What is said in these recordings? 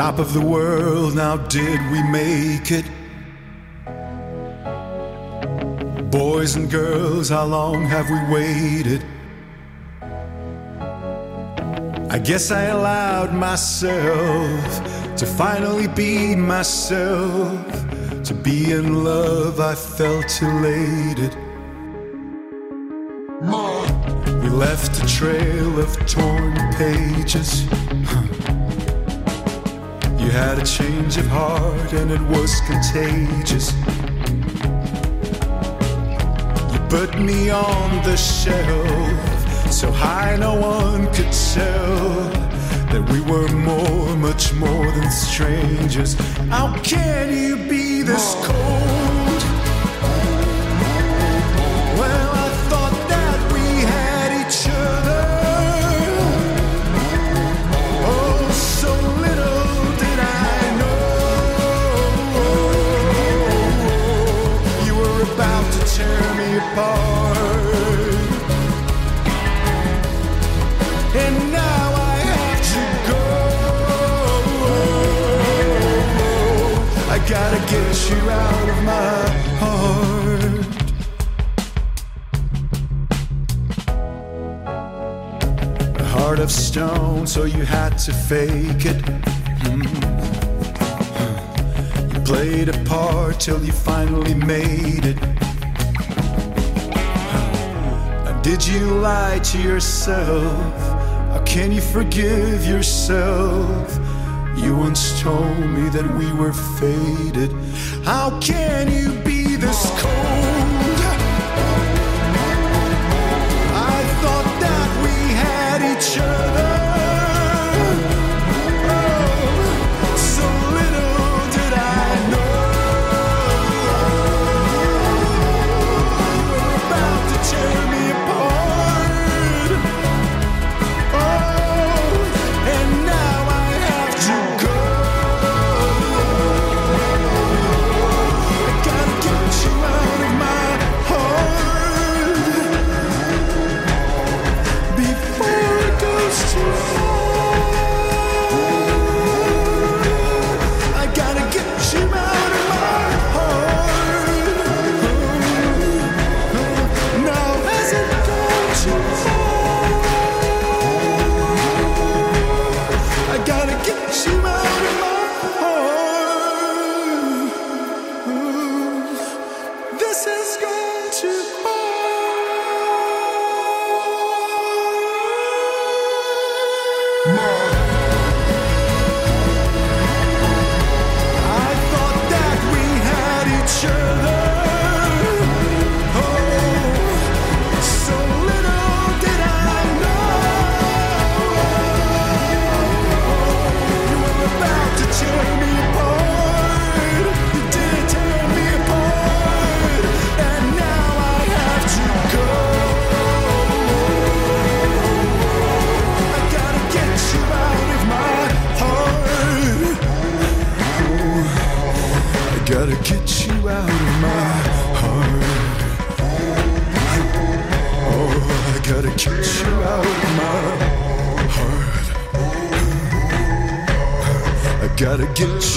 Top of the world, now did we make it? Boys and girls, how long have we waited? I guess I allowed myself to finally be myself. To be in love, I felt elated. We left a trail of torn pages. You had a change of heart and it was contagious. You put me on the shelf so high no one could tell that we were more, much more than strangers. How can you be this cold? Gotta get you out of my heart. A heart of stone, so you had to fake it. Hmm. You played a part till you finally made it. Did you lie to yourself? How can you forgive yourself? You once told me that we were faded. How can you be this cold? I thought that we had each other.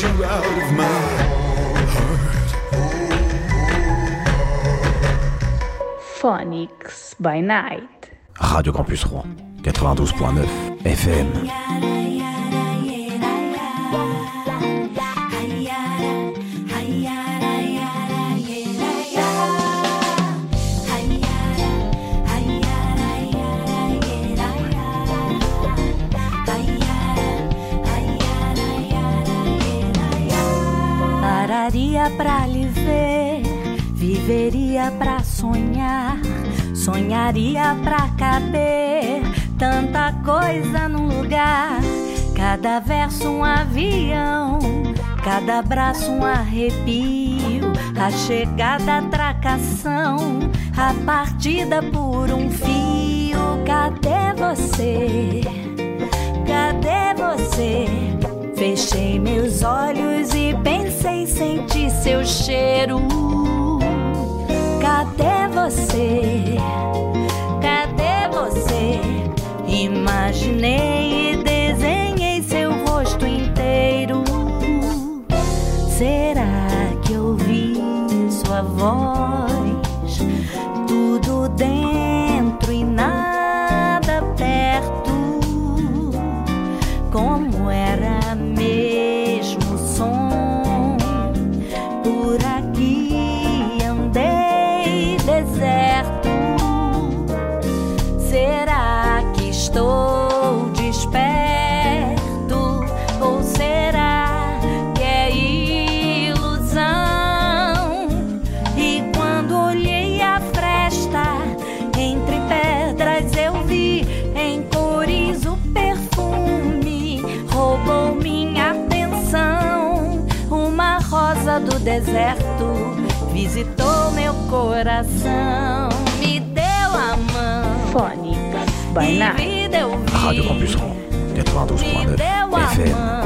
You out of my heart. Phonics by Night. Radio Campus Rouen 92.9 FM. Pra lhe ver, viveria pra sonhar, sonharia pra caber tanta coisa num lugar. Cada verso um avião, cada abraço um arrepio, a chegada atracação, a partida por um fio. Cadê você? Cadê você? Fechei meus olhos e pensei sentir seu cheiro. Cadê você? Cadê você? Imaginei e desenhei seu rosto inteiro. Será que ouvi sua voz? Tudo dentro coração. Me deu a mão. E eu vi. Radio Campus Rouen, Me 92.9 deu a FM.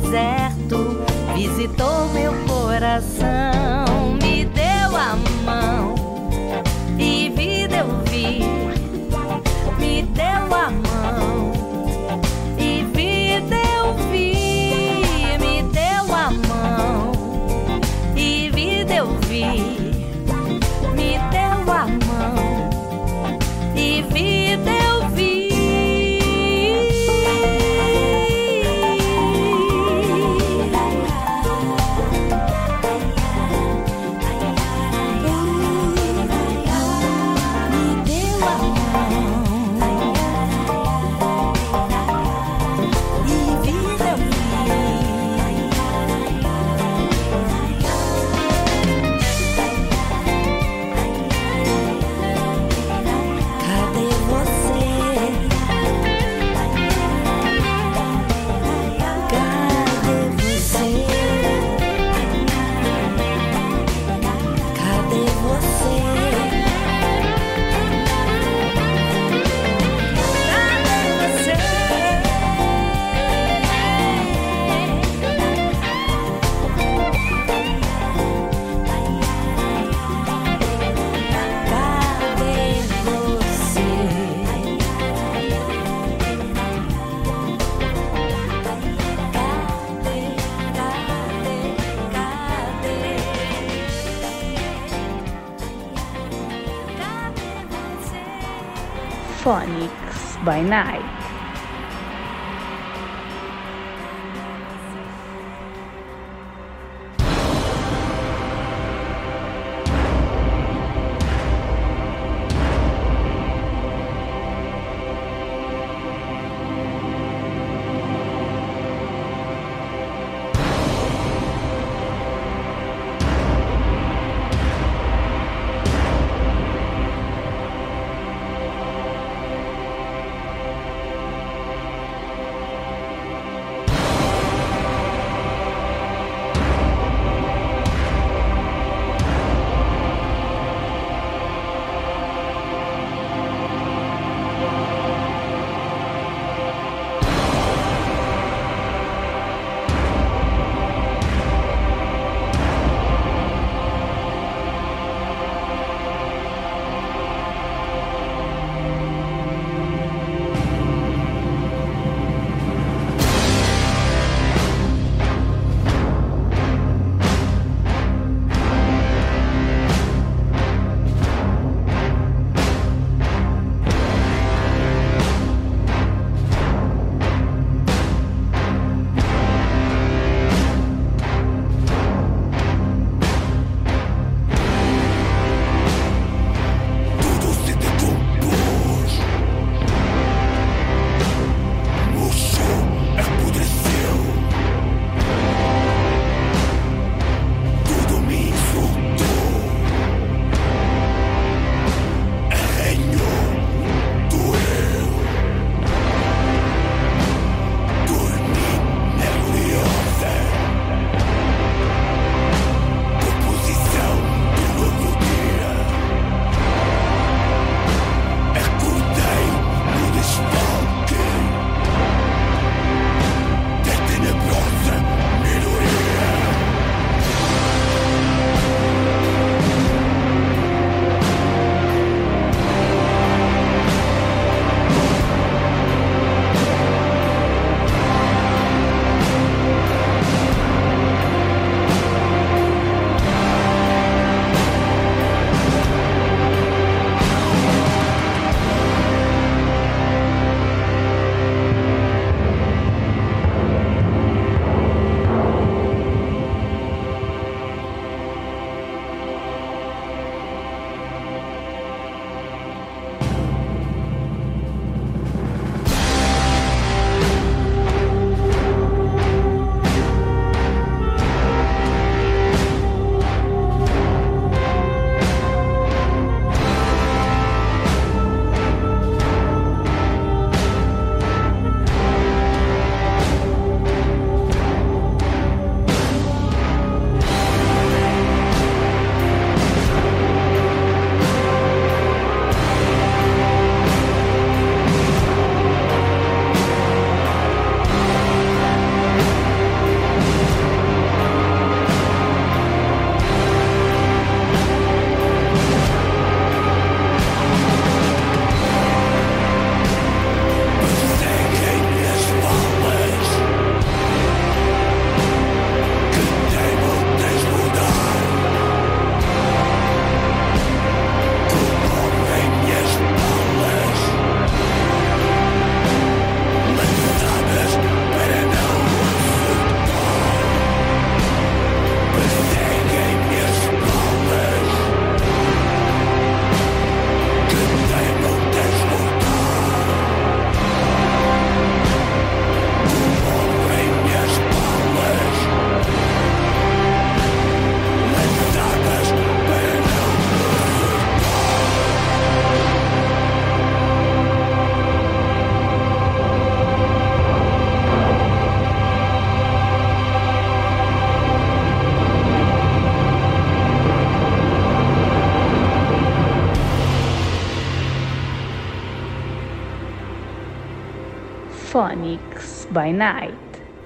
Deserto visitou meu coração, Phonics by Night.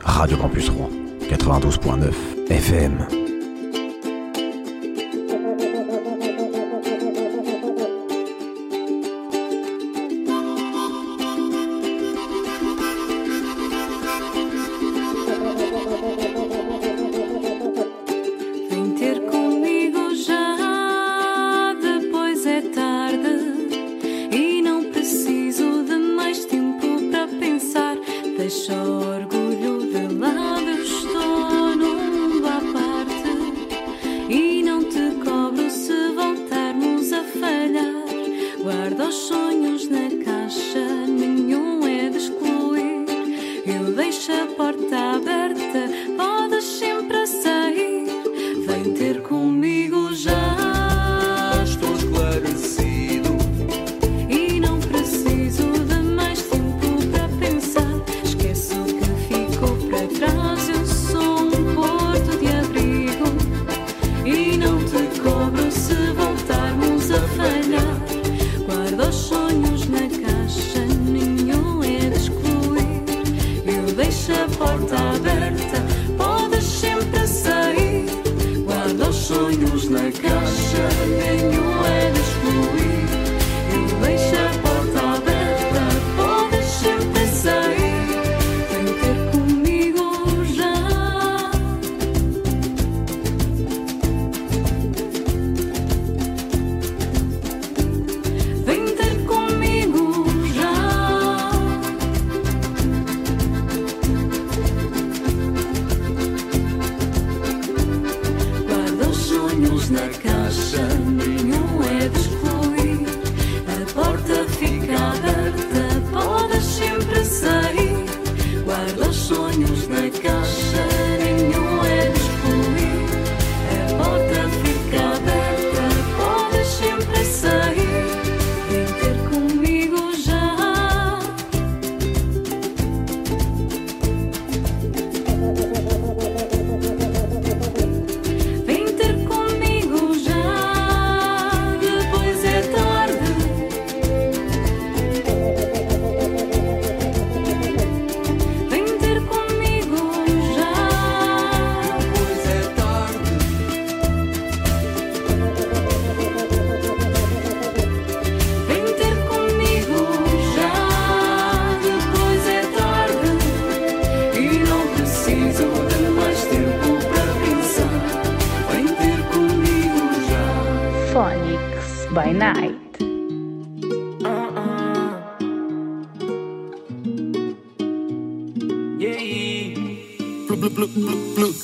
Radio Campus Rouen, 92.9 FM.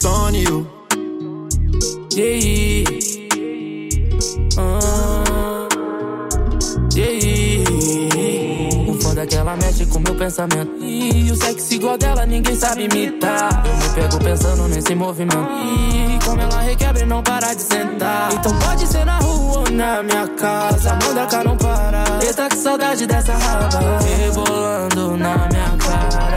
Plutônio. Yeah. Ah. Yeah. O foda é que ela mexe com meu pensamento. E o sexo igual dela ninguém sabe imitar. Eu me pego pensando nesse movimento. E como ela requebra e não para de sentar. Então pode ser na rua ou na minha casa. Manda cá não para. Eita que saudade dessa raba. Rebolando na minha cara.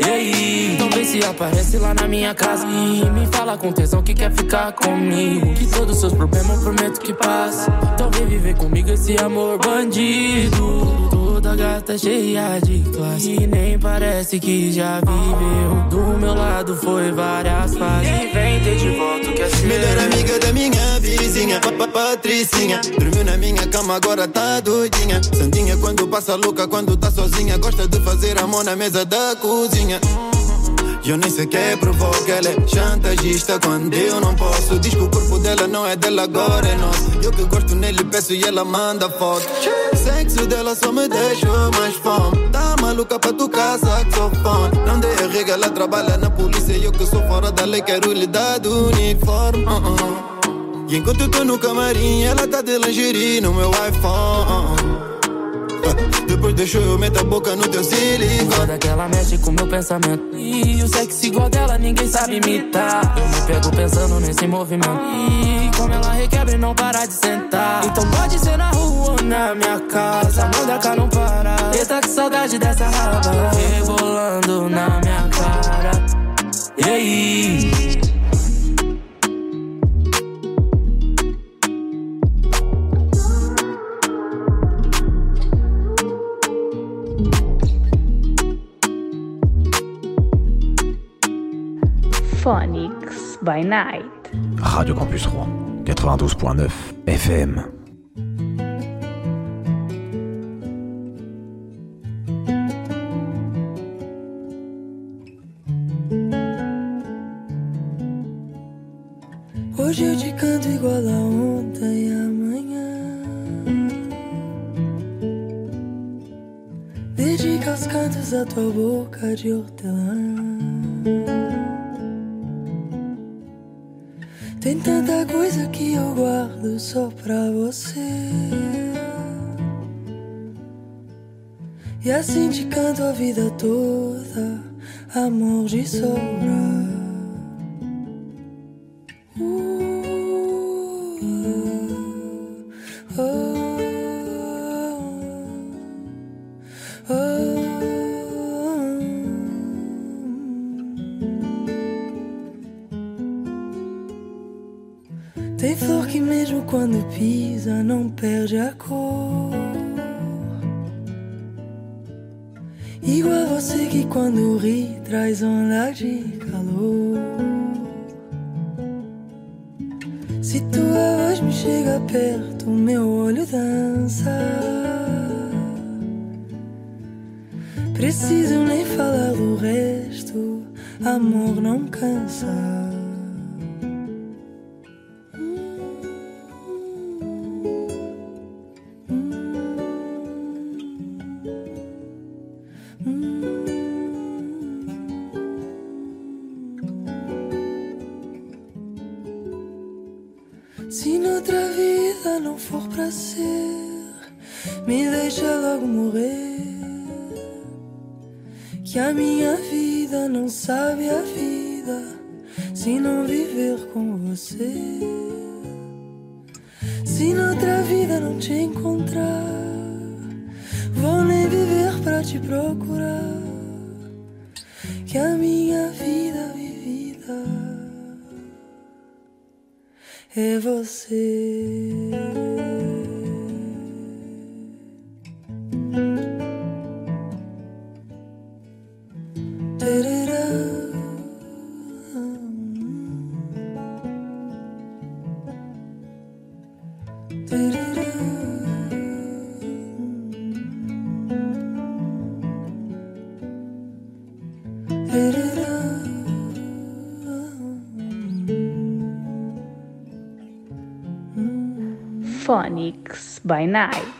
E aí? Então vê se aparece lá na minha casa. E me fala com tesão que quer ficar comigo. Que todos os seus problemas eu prometo que passa Então vem viver comigo esse amor bandido Toda gata cheia de classe E nem parece que já viveu Do meu lado foi várias fases E vem ter de volta o que é seu Melhor amiga da minha vizinha, pa- pa- Patricinha. Dormiu na minha cama, agora tá doidinha. Santinha quando passa louca, quando tá sozinha. Gosta de fazer amor na mesa da cozinha. Eu nem sequer provoco, ela é chantagista quando eu não posso. Diz que o corpo dela não é dela, agora é nosso. Eu que gosto nele, peço e ela manda foto. Sexo dela só me deixou mais fome. Tá maluca pra tocar saxofone. Não dei a rega, ela trabalha na polícia. Eu que sou fora da lei, quero lhe dar do uniforme. Uh -uh. E enquanto eu tô no camarim, ela tá de lingerie no meu iPhone. Depois deixou eu meto a boca no teu silicone. Foda que ela mexe com meu pensamento. E o sexo igual dela ninguém sabe imitar. Eu me pego pensando nesse movimento. E como ela requebra e não para de sentar. Então pode ser na rua ou na minha casa. Manda cá não para. Eita que saudade dessa raba. Rebolando na minha cara. E aí? Phonics by Night. Radio Campus Rouen, 92.9 FM. Hoje eu te canto igual a ontem e amanhã. Dedica os cantos à tua boca de vida toda, amor de sobra. Se noutra vida não for pra ser, me deixa logo morrer. Que a minha vida não sabe a vida se não viver com você. Se noutra vida não te encontrar, vou nem viver pra te procurar. Que a minha vida vivida é você. By Night.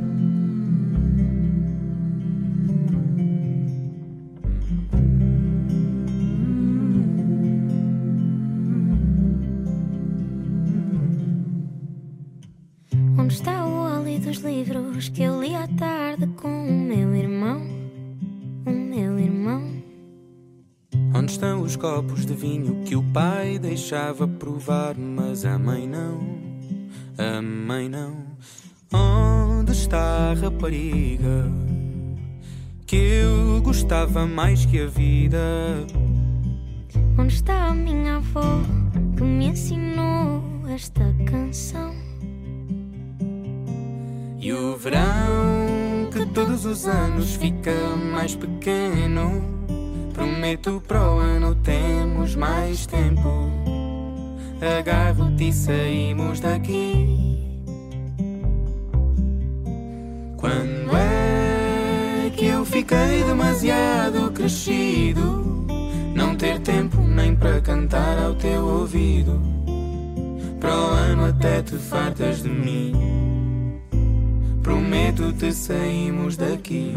Rapariga que eu gostava mais que a vida? Onde está a minha avó que me ensinou esta canção? E o verão que todos os anos fica mais pequeno. Prometo para o ano temos mais tempo. Agarro-te e saímos daqui. Quando é que eu fiquei demasiado crescido? Não ter tempo nem para cantar ao teu ouvido. Para o ano até te fartas de mim. Prometo-te saímos daqui.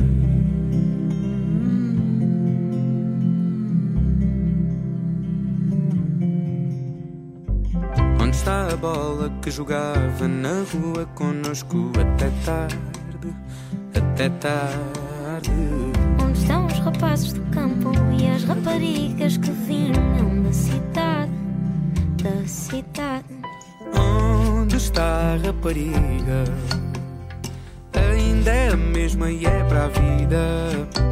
Onde está a bola que jogava na rua conosco até tarde? Até tarde. Onde estão os rapazes do campo e as raparigas que vinham da cidade? Da cidade. Onde está a rapariga? Ainda é a mesma e é para a vida.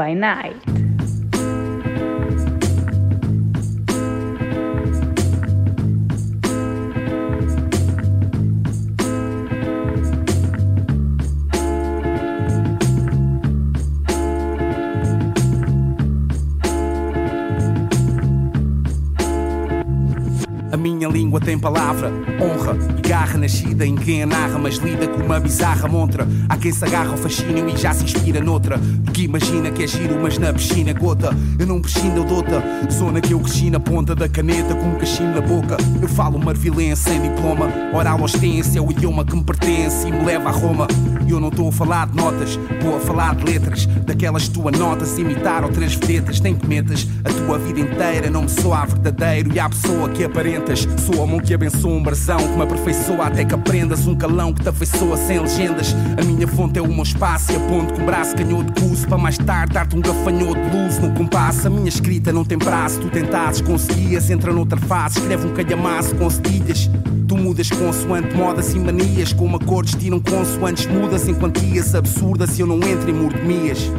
By Night. Minha língua tem palavra, honra e garra nascida em quem a narra, mas lida com uma bizarra montra. Há quem se agarra ao fascínio e já se inspira noutra. Porque imagina que é giro, mas na piscina gota. Eu não prescindo, dota. Zona que eu cresci na ponta da caneta com um cachimbo na boca. Eu falo marvilense sem diploma. Oral ostência é o idioma que me pertence e me leva a Roma. E eu não estou a falar de notas, vou a falar de letras. Daquelas que tu anotas, imitar ou três vedetas. Nem que metas a tua vida inteira, não me soa verdadeiro. E há pessoa que aparentas. Sou a mão que abençoa um brasão, que me aperfeiçoa até que aprendas. Um calão que te afeiçoa sem legendas. A minha fonte é o meu espaço e aponto com braço canhoto de curso. Para mais tarde dar-te um gafanhoto de luz no compasso. A minha escrita não tem prazo, tu tentasses, conseguias. Entra noutra fase, escreve um calhamaço com cedilhas. Tu mudas consoante modas e manias, como acordes tiram consoantes mudas em quantias absurdas. E eu não entro em mordomias.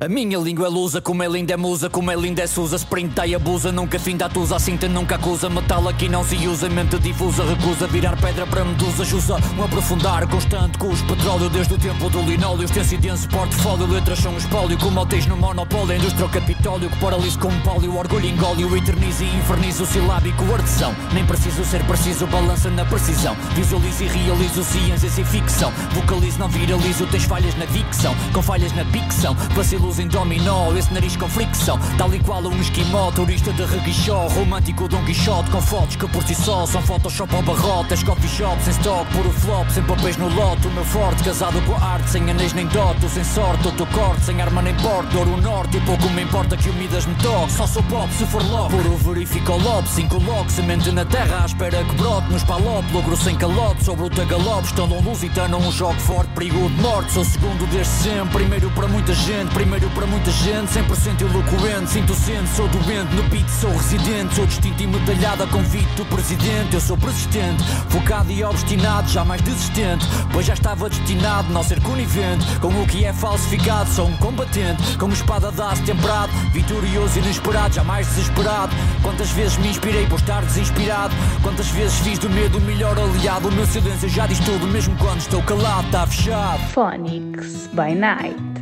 A minha língua é lusa, como é linda é musa, como é linda é Susa. Sprinta e abusa, nunca finda atusa, a cinta nunca acusa. Metal aqui não se usa, mente difusa, recusa virar pedra para medusa. Jusa um aprofundar constante com os petróleo desde o tempo do linóleo. Extenso e portfólio, letras são espólio, como alteis no monopólio. Indústria o capitólio, que paralisa como pólio, orgulho engólio, eterniza e inferniza o silábico artesão. Nem preciso ser preciso, balança na precisão. Visualizo e realizo ciências e ficção. Vocalizo, não viralizo, tens falhas na dicção, com falhas na ficção. Vacilo em dominó, esse nariz com fricção. Tal e qual um esquimó, turista de reguichó Romântico Dom Quixote com fotos que por si só São Photoshop ao barrote, as coffee shops sem stock Puro flop, sem papéis no lote. O meu forte, casado com arte Sem anéis nem dote, sem sorte Outro corte, sem arma nem porte Ouro norte e pouco me importa que o Midas me toque. Só sou pop se for logo Puro verifico o lobo, cinco logo Semente na terra à espera que brote Nos palop, logro sem calote Sobre o tagalope, estão um lusitano Um jogo forte, perigo de morte. Sou segundo desde sempre, primeiro para muita gente Primeiro para muita gente, 100% eloquente. Sinto sente, sou doente, no beat sou residente. Sou distinto e medalhado a convite do presidente. Eu sou persistente, focado e obstinado Jamais desistente, pois já estava destinado Não ser conivente, com o que é falsificado Sou um combatente, com espada aço temperado Vitorioso e inesperado, jamais desesperado. Quantas vezes me inspirei por estar desinspirado? Quantas vezes fiz do medo o melhor aliado? O meu silêncio já diz tudo, mesmo quando estou calado Está fechado. Phonics by Night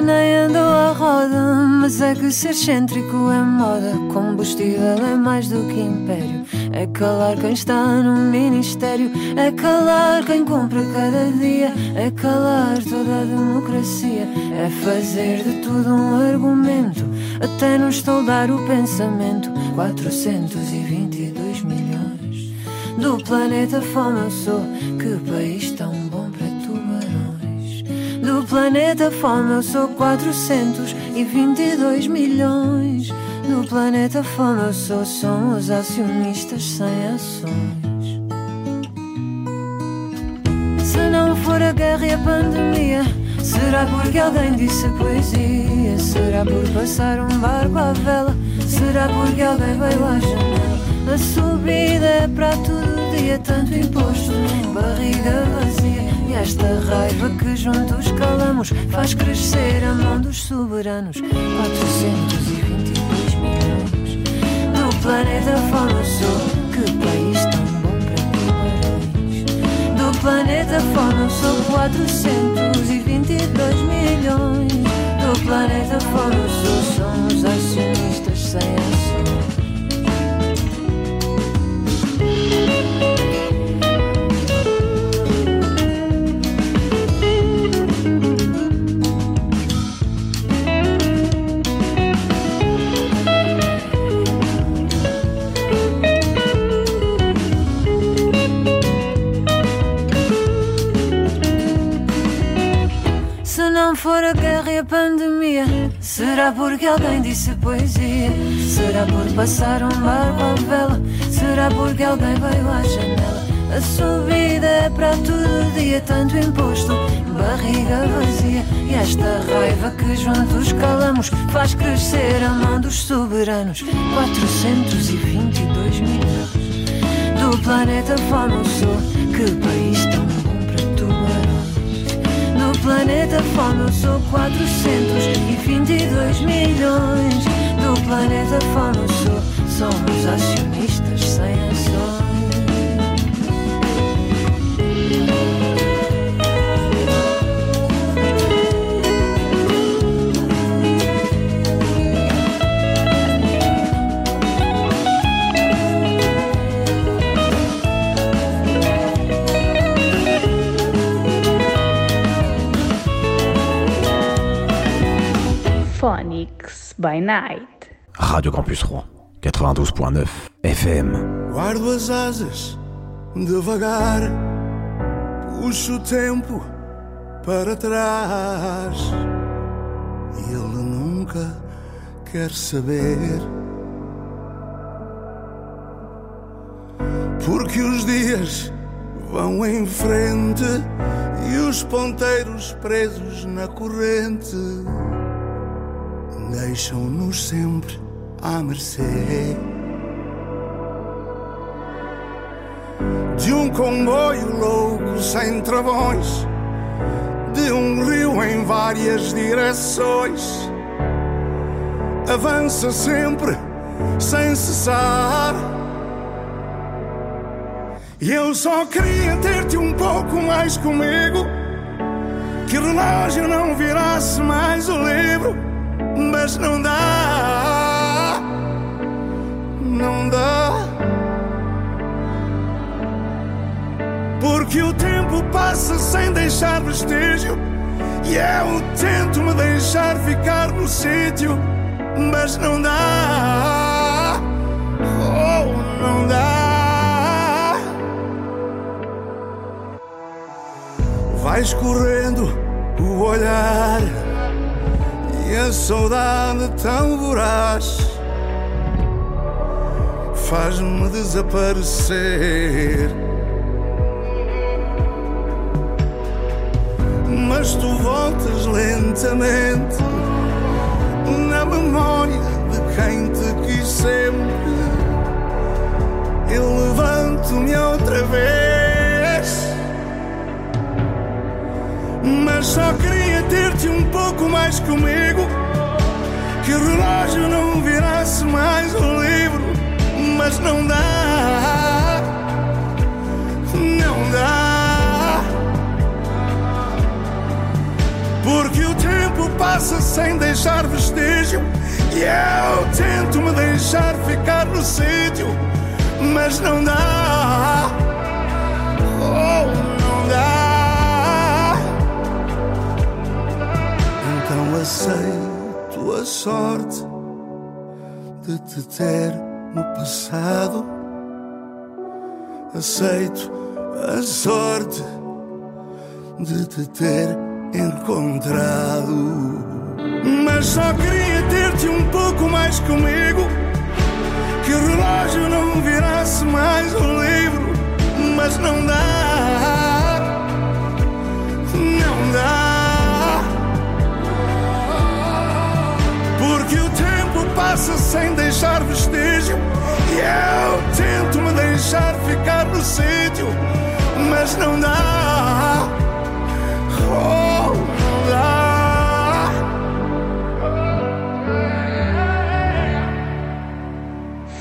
nem andou à roda, mas é que ser excêntrico é moda. Combustível é mais do que império. É calar quem está no ministério, é calar quem compra cada dia, é calar toda a democracia, é fazer de tudo um argumento, até nos toldar o pensamento. 422 milhões do planeta fome eu sou, que país Do planeta fome eu sou 422 milhões. Do planeta fome eu sou, são os acionistas sem ações. Se não for a guerra e a pandemia, será porque alguém disse poesia? Será por passar um barco à vela? Será porque alguém veio à janela? A subida é para todo dia, tanto imposto, barriga vazia. E esta raiva que juntos calamos faz crescer a mão dos soberanos. 422 milhões do planeta eu sou. Que país tão bom para tubarões. Do planeta eu sou 422 milhões. Do planeta eu sou. Somos acionistas pandemia, será porque alguém disse poesia? Será por passar um barco à vela? Será porque alguém veio à janela? A subida é para todo dia, tanto imposto, barriga vazia. E esta raiva que juntos calamos faz crescer a mão dos soberanos. 422 milhões do planeta fome eu sou. Que país planeta fome eu sou 422 milhões. No planeta fome eu sou. Somos acionistas by Night. Radio Campus Rouen, 92.9 FM. Guardo as asas devagar, puxo o tempo para trás. E ele nunca quer saber. Porque os dias vão em frente e os ponteiros presos na corrente deixam-nos sempre à mercê. um comboio louco sem travões, de um rio em várias direções. Avança sempre sem cessar. E eu só queria ter-te um pouco mais comigo. Que relógio não virasse mais o livro, mas não dá. Não dá. Porque o tempo passa sem deixar vestígio. E eu tento me deixar ficar no sítio, mas não dá. Oh, não dá. Vai escorrendo o olhar e a saudade tão voraz faz-me desaparecer. Mas tu voltas lentamente na memória de quem te quis sempre. Eu levanto-me outra vez. Mas só queria ter-te um pouco mais comigo. Que o relógio não virasse mais o livro. Mas não dá. Não dá. Porque o tempo passa sem deixar vestígio. E eu tento me deixar ficar no sítio. Mas não dá. Então aceito a sorte de te ter no passado. Aceito a sorte de te ter encontrado. Mas só queria ter-te um pouco mais comigo. Que o relógio não virasse mais o livro. Mas não dá. Porque o tempo passa sem deixar vestígio. E eu tento me deixar ficar no sítio. Mas não dá. Oh, não dá.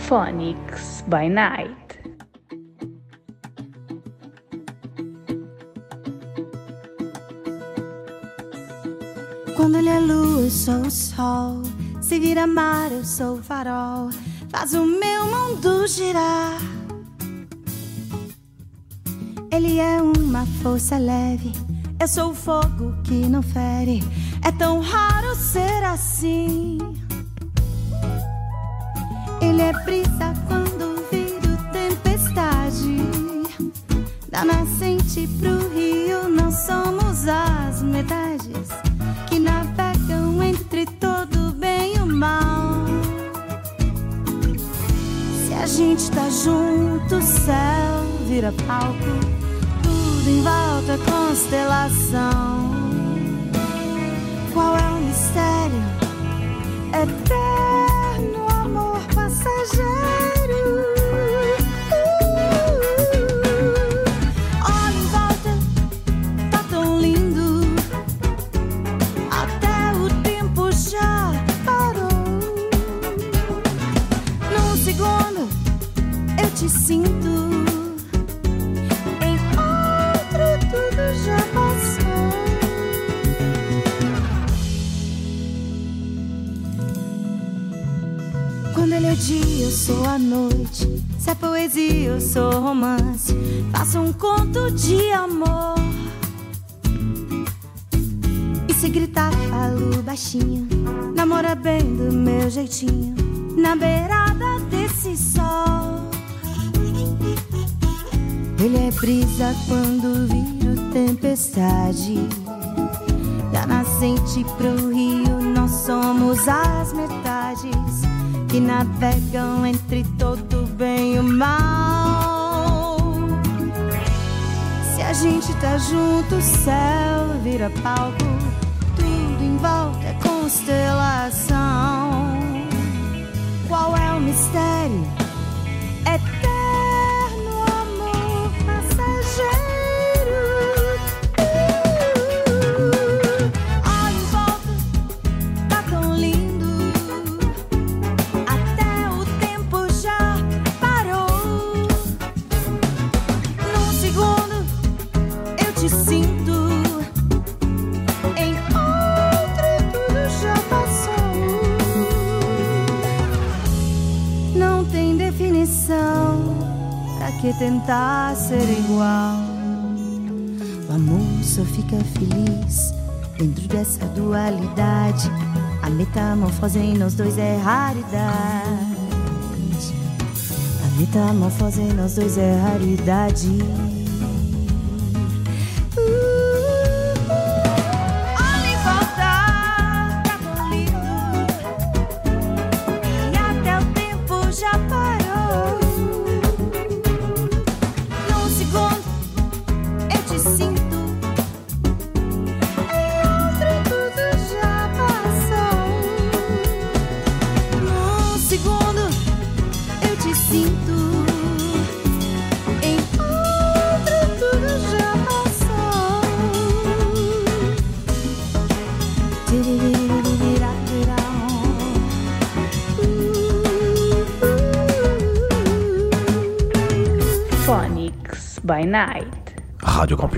Phonics by Night. Quando ele é lua, eu sou o sol. Se vira mar, eu sou o farol. Faz o meu mundo girar. Ele é uma força leve. Eu sou o fogo que não fere. É tão raro ser assim. Ele é brisa quando viro tempestade. Da nascente pro rio, não somos vira palco, tudo em volta é constelação. Qual é o mistério? Eterno amor passageiro. Poesia, eu sou romance. Faço um conto de amor. E se gritar, falo baixinho. Namora bem do meu jeitinho. Na beirada desse sol. Ele é brisa quando viro tempestade. Da nascente pro rio, nós somos as metades que navegam entre todo o o mal. Se a gente tá junto, o céu vira palco, tudo em volta é constelação. mistério, eterno amor passageiro. tentar ser igual. O amor só fica feliz dentro dessa dualidade. A metamorfose em nós dois é raridade. A metamorfose em nós dois é raridade.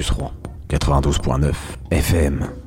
92.9 FM.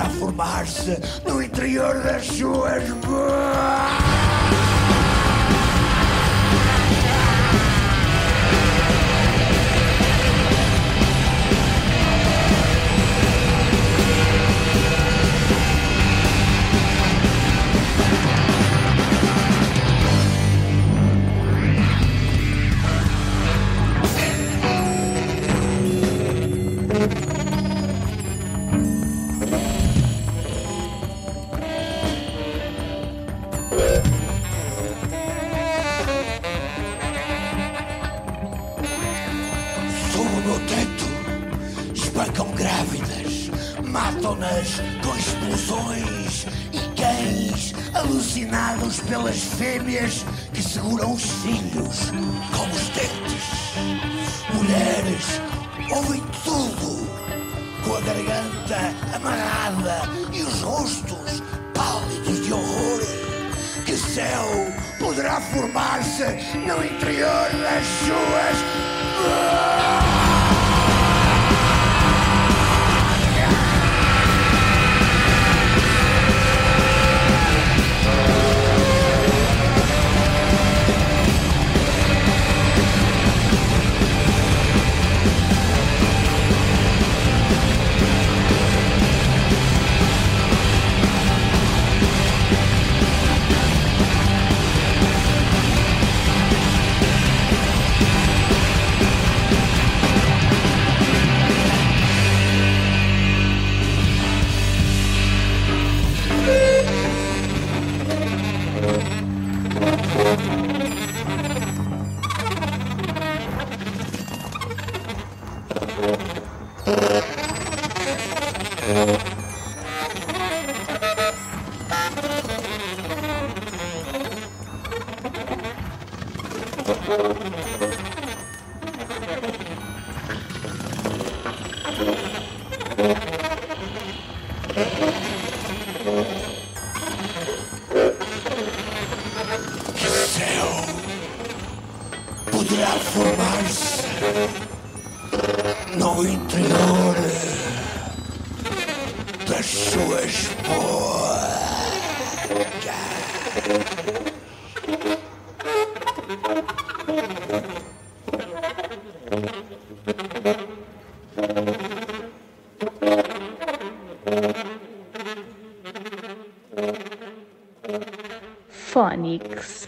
para formar-se no interior das suas mãos. não interior das suas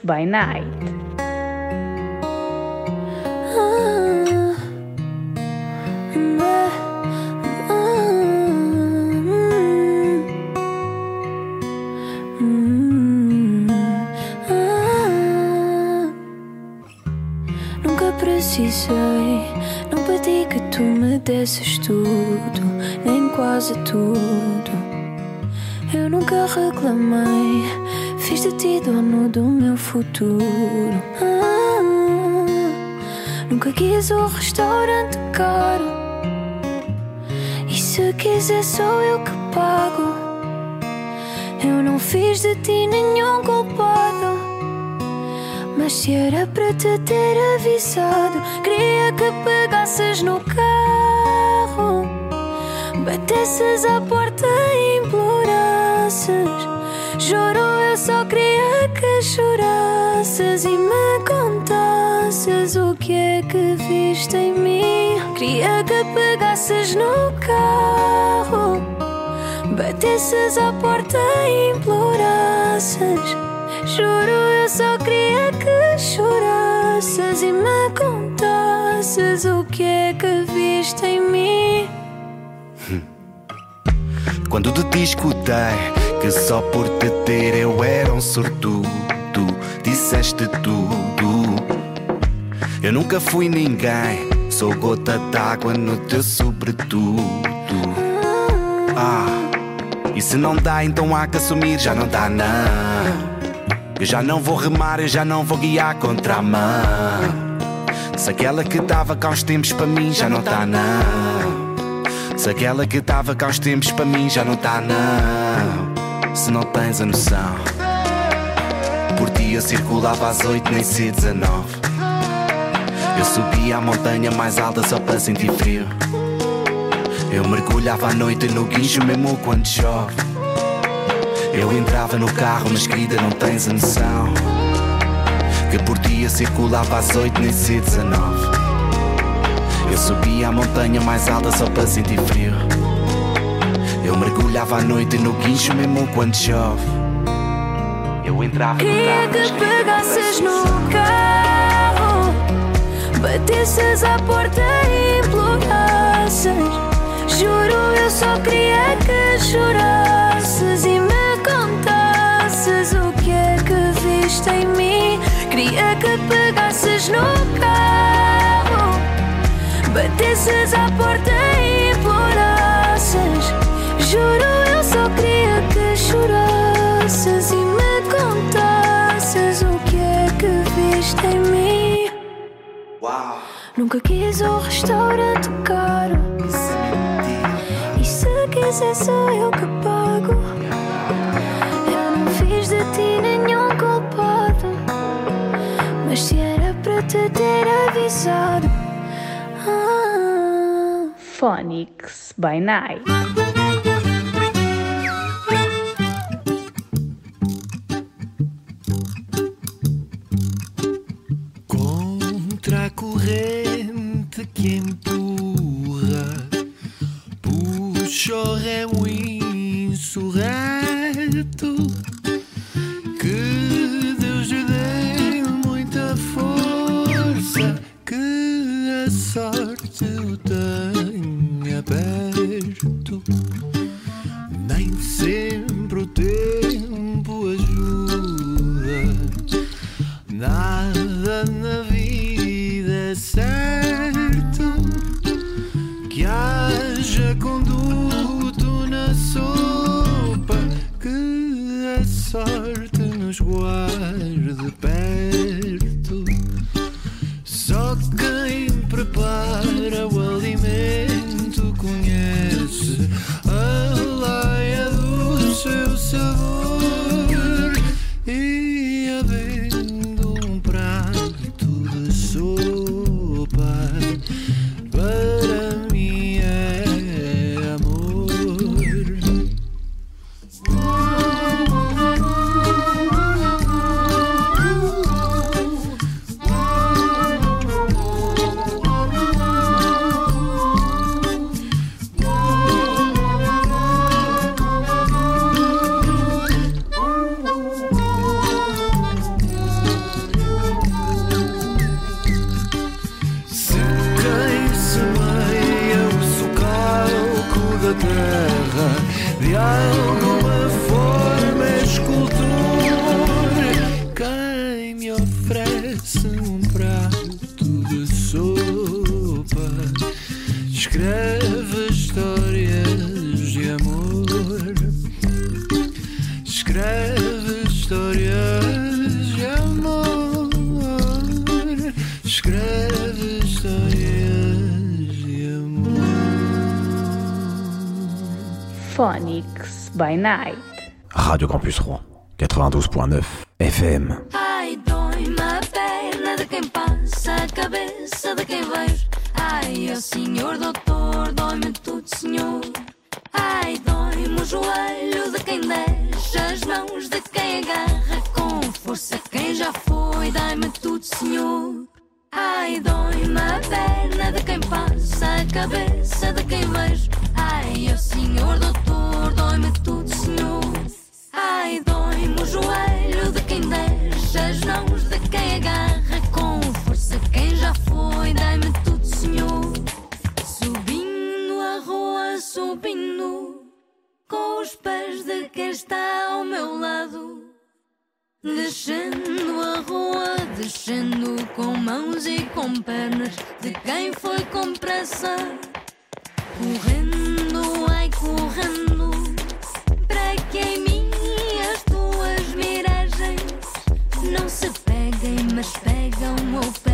By Night. Futuro. Ah, nunca quis o restaurante caro. E se quiser, sou eu que pago. Eu não fiz de ti nenhum culpado. Mas se era para te ter avisado, queria que pegasses no carro, batesses à porta e implorasses. Juro, eu só queria que e me contasses o que é que viste em mim. Queria que pegasses no carro, batesses à porta e implorasses. Juro, eu só queria que chorasses e me contasses o que é que viste em mim. Quando ti escutei que só por te ter eu era um sortudo, disseste tudo. Eu nunca fui ninguém, sou gota d'água no teu sobretudo. Ah, e se não dá, então há que assumir, já não dá, não. Eu já não vou remar, eu já não vou guiar contra a mão. Se aquela que dava cá uns tempos para mim já não tá não. Se aquela que dava cá uns tempos para mim já não tá não. Se não tens a noção. Dia circulava às oito, nem sei 19. Eu subia a montanha mais alta só para sentir frio. Eu mergulhava à noite no guincho mesmo quando chove. Eu entrava no carro, mas querida, não tens a noção. Que por dia circulava às oito, nem sei 19. Eu subia a montanha mais alta só para sentir frio. Eu mergulhava à noite no guincho mesmo quando chove. Eu entrava no Queria carro, mas que pegasses no carro, batesses à porta e implorasses. Juro, eu só queria que chorasses e me contasses o que é que viste em mim. Queria que pegasses no carro, batesses à porta e implorasses. Juro, Nunca quis o restaurante caro. E se quiser, sou eu que pago. Eu não fiz de ti nenhum culpado. Mas se era para te ter avisado. Ah. Phonics by Night. Campus Rouen, 92.9 FM. De Descendo a rua, descendo com mãos e com pernas de quem foi com pressa. Correndo, ai correndo, para que em mim as tuas miragens não se peguem, mas pegam ou pego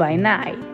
by Night.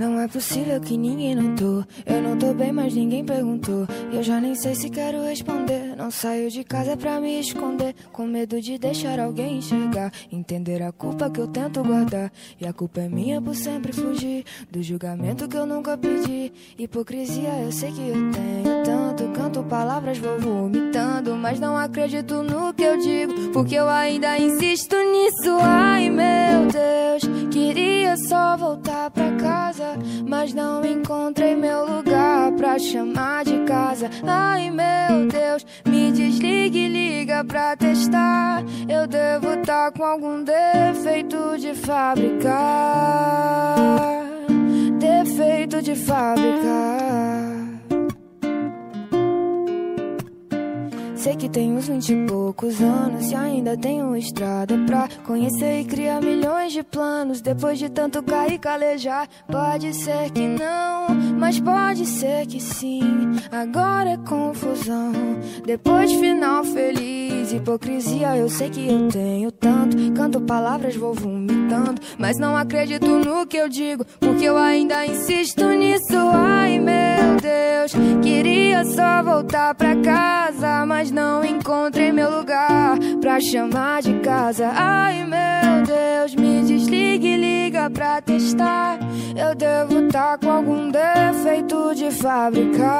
Não é possível que ninguém notou. Eu não tô bem, mas ninguém perguntou. Eu já nem sei se quero responder. Não saio de casa pra me esconder. Com medo de deixar alguém enxergar. Entender a culpa que eu tento guardar. E a culpa é minha por sempre fugir do julgamento que eu nunca pedi. Hipocrisia eu sei que eu tenho tanto. Canto palavras, vou vomitando. Mas não acredito no que eu digo. Porque eu ainda insisto nisso. Ai meu Deus, queria só voltar pra casa. Mas não encontrei meu lugar pra chamar de casa. Ai meu Deus, me desligue e liga pra testar. Eu devo tá com algum defeito de fábrica. Defeito de fábrica. Sei que tenho uns vinte e poucos anos e ainda tenho estrada pra conhecer e criar milhões de planos. Depois de tanto cair e calejar, pode ser que não, mas pode ser que sim. Agora é confusão, depois de final feliz, hipocrisia. Eu sei que eu tenho tanto, canto palavras, vou vomitando, mas não acredito no que eu digo, porque eu ainda insisto nisso. Ai meu Deus, queria só voltar pra casa, mas não encontrei meu lugar pra chamar de casa. Ai meu Deus, me desligue e liga pra testar. Eu devo estar com algum defeito de fábrica.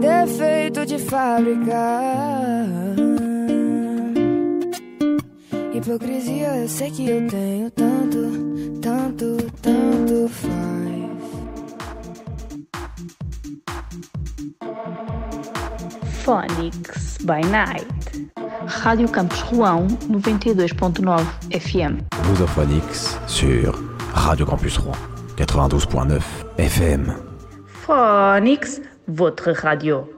Defeito de fábrica. Hipocrisia, eu sei que eu tenho tanto, tanto, tanto faz. Phonics by Night. Rádio Campus Rouen 92.9 FM. Lusophonix sur Radio Campus Rouen 92.9 FM. Phonics, votre radio.